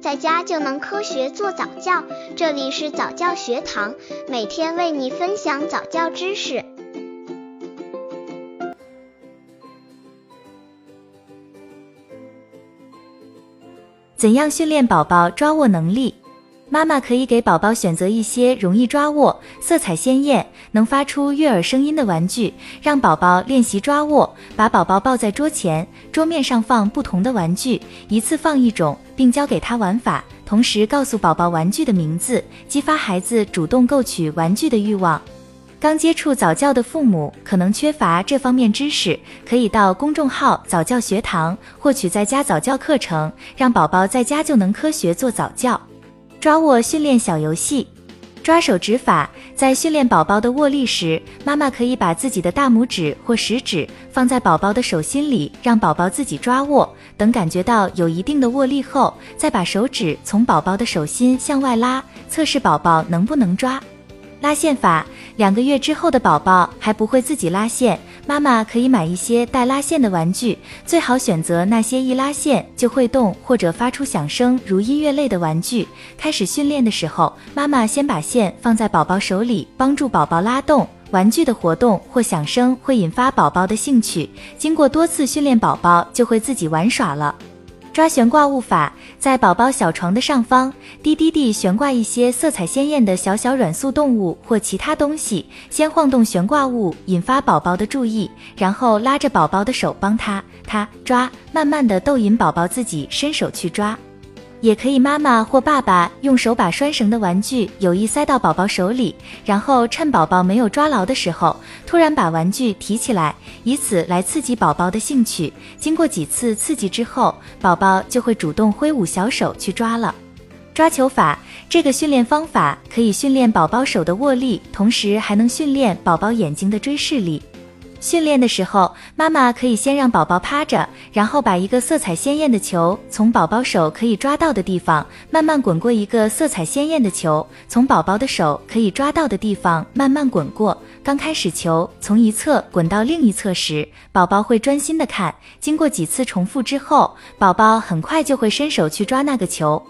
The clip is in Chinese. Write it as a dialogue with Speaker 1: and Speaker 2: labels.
Speaker 1: 在家就能科学做早教。这里是早教学堂，每天为你分享早教知识。
Speaker 2: 怎样训练宝宝抓握能力？妈妈可以给宝宝选择一些容易抓握、色彩鲜艳、能发出悦耳声音的玩具，让宝宝练习抓握。把宝宝抱在桌前，桌面上放不同的玩具，一次放一种，并教给他玩法，同时告诉宝宝玩具的名字，激发孩子主动购取玩具的欲望。刚接触早教的父母可能缺乏这方面知识，可以到公众号早教学堂获取在家早教课程，让宝宝在家就能科学做早教。抓握训练小游戏，抓手指法，在训练宝宝的握力时，妈妈可以把自己的大拇指或食指放在宝宝的手心里，让宝宝自己抓握。等感觉到有一定的握力后，再把手指从宝宝的手心向外拉，测试宝宝能不能抓。拉线法，两个月之后的宝宝还不会自己拉线。妈妈可以买一些带拉线的玩具，最好选择那些一拉线就会动或者发出响声，如音乐类的玩具。开始训练的时候，妈妈先把线放在宝宝手里，帮助宝宝拉动。玩具的活动或响声会引发宝宝的兴趣，经过多次训练，宝宝就会自己玩耍了。抓悬挂物法，在宝宝小床的上方，滴滴地悬挂一些色彩鲜艳的小小软塑动物或其他东西，先晃动悬挂物，引发宝宝的注意，然后拉着宝宝的手帮他他抓，慢慢的逗引宝宝自己伸手去抓。也可以，妈妈或爸爸用手把拴绳的玩具有意塞到宝宝手里，然后趁宝宝没有抓牢的时候，突然把玩具提起来，以此来刺激宝宝的兴趣。经过几次刺激之后，宝宝就会主动挥舞小手去抓了。抓球法这个训练方法可以训练宝宝手的握力，同时还能训练宝宝眼睛的追视力。训练的时候，妈妈可以先让宝宝趴着，然后把一个色彩鲜艳的球从宝宝手可以抓到的地方慢慢滚过一个色彩鲜艳的球，从宝宝的手可以抓到的地方慢慢滚过。刚开始球从一侧滚到另一侧时，宝宝会专心的看。经过几次重复之后，宝宝很快就会伸手去抓那个球。